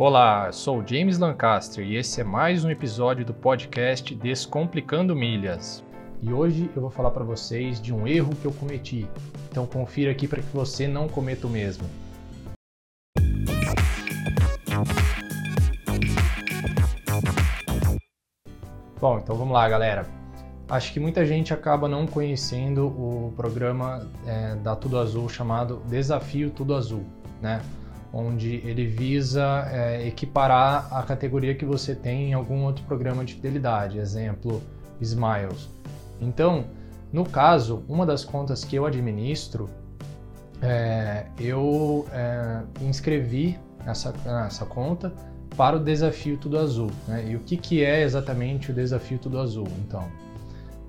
Olá, sou James Lancaster e esse é mais um episódio do podcast Descomplicando Milhas. E hoje eu vou falar para vocês de um erro que eu cometi. Então confira aqui para que você não cometa o mesmo. Bom, então vamos lá, galera. Acho que muita gente acaba não conhecendo o programa é, da Tudo Azul chamado Desafio Tudo Azul, né? Onde ele visa é, equiparar a categoria que você tem em algum outro programa de fidelidade, exemplo, Smiles. Então, no caso, uma das contas que eu administro, é, eu é, inscrevi essa, essa conta para o desafio Tudo Azul. Né? E o que, que é exatamente o desafio Tudo Azul? Então,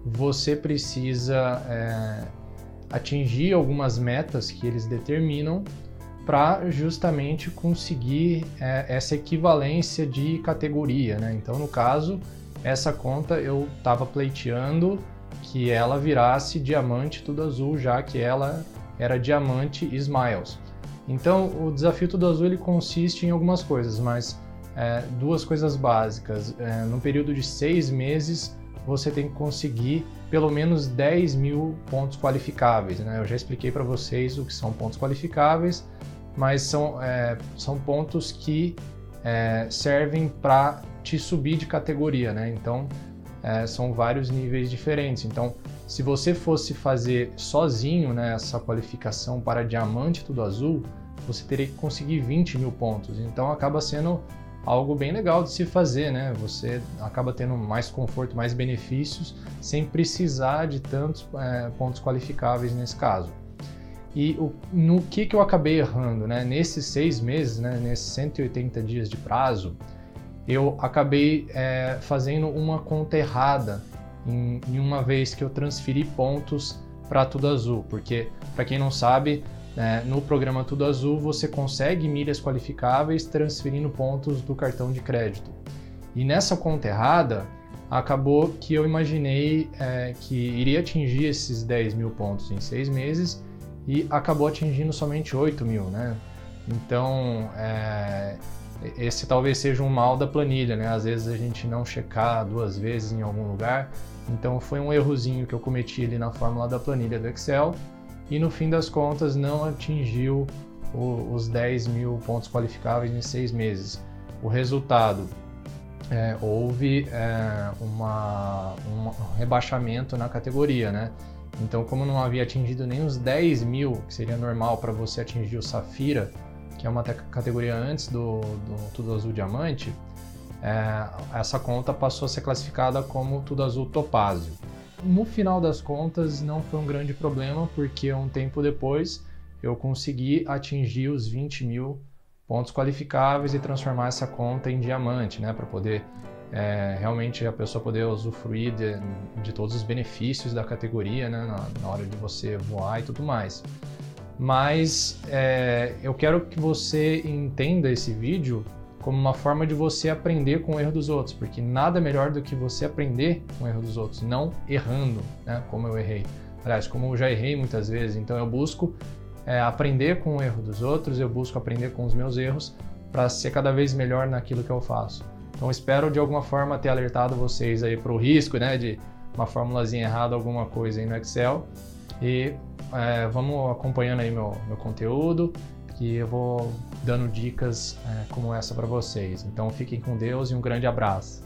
você precisa é, atingir algumas metas que eles determinam para justamente conseguir é, essa equivalência de categoria, né? Então, no caso, essa conta eu estava pleiteando que ela virasse diamante tudo azul, já que ela era diamante Smiles. Então, o desafio tudo azul ele consiste em algumas coisas, mas é, duas coisas básicas. É, no período de seis meses, você tem que conseguir pelo menos 10 mil pontos qualificáveis. Né? Eu já expliquei para vocês o que são pontos qualificáveis mas são, é, são pontos que é, servem para te subir de categoria, né? Então, é, são vários níveis diferentes. Então, se você fosse fazer sozinho né, essa qualificação para diamante tudo azul, você teria que conseguir 20 mil pontos. Então, acaba sendo algo bem legal de se fazer, né? Você acaba tendo mais conforto, mais benefícios, sem precisar de tantos é, pontos qualificáveis nesse caso. E o, no que, que eu acabei errando, né? Nesses seis meses, né? nesses 180 dias de prazo, eu acabei é, fazendo uma conta errada em, em, uma vez que eu transferi pontos para Tudo Azul, porque para quem não sabe, é, no programa Tudo Azul você consegue milhas qualificáveis transferindo pontos do cartão de crédito. E nessa conta errada, acabou que eu imaginei é, que iria atingir esses 10 mil pontos em seis meses e acabou atingindo somente 8 mil, né? Então, é, esse talvez seja um mal da planilha, né? Às vezes a gente não checar duas vezes em algum lugar. Então, foi um errozinho que eu cometi ali na fórmula da planilha do Excel e no fim das contas não atingiu o, os 10 mil pontos qualificáveis em seis meses. O resultado é, houve é, uma, um rebaixamento na categoria, né? Então, como não havia atingido nem os 10 mil, que seria normal para você atingir o Safira, que é uma categoria antes do, do Tudo Azul Diamante, é, essa conta passou a ser classificada como Tudo Azul Topázio. No final das contas, não foi um grande problema, porque um tempo depois eu consegui atingir os 20 mil pontos qualificáveis e transformar essa conta em diamante, né, para poder é, realmente a pessoa poder usufruir de, de, todos os benefícios da categoria né, na, na, hora de você voar e tudo mais. Mas é, eu quero que você entenda esse vídeo como uma forma de você aprender com o erro dos outros, porque nada melhor do que você aprender com o erro dos outros, não errando, né, como eu errei. Aliás, como eu já errei muitas vezes, então eu busco é, aprender com o erro dos outros, eu busco aprender com os meus erros para ser cada vez melhor naquilo que eu faço. Então espero de alguma forma ter alertado vocês aí para o risco, né, de uma formulazinha errada, alguma coisa aí no Excel. E é, vamos acompanhando aí meu, meu conteúdo, que eu vou dando dicas é, como essa para vocês. Então fiquem com Deus e um grande abraço.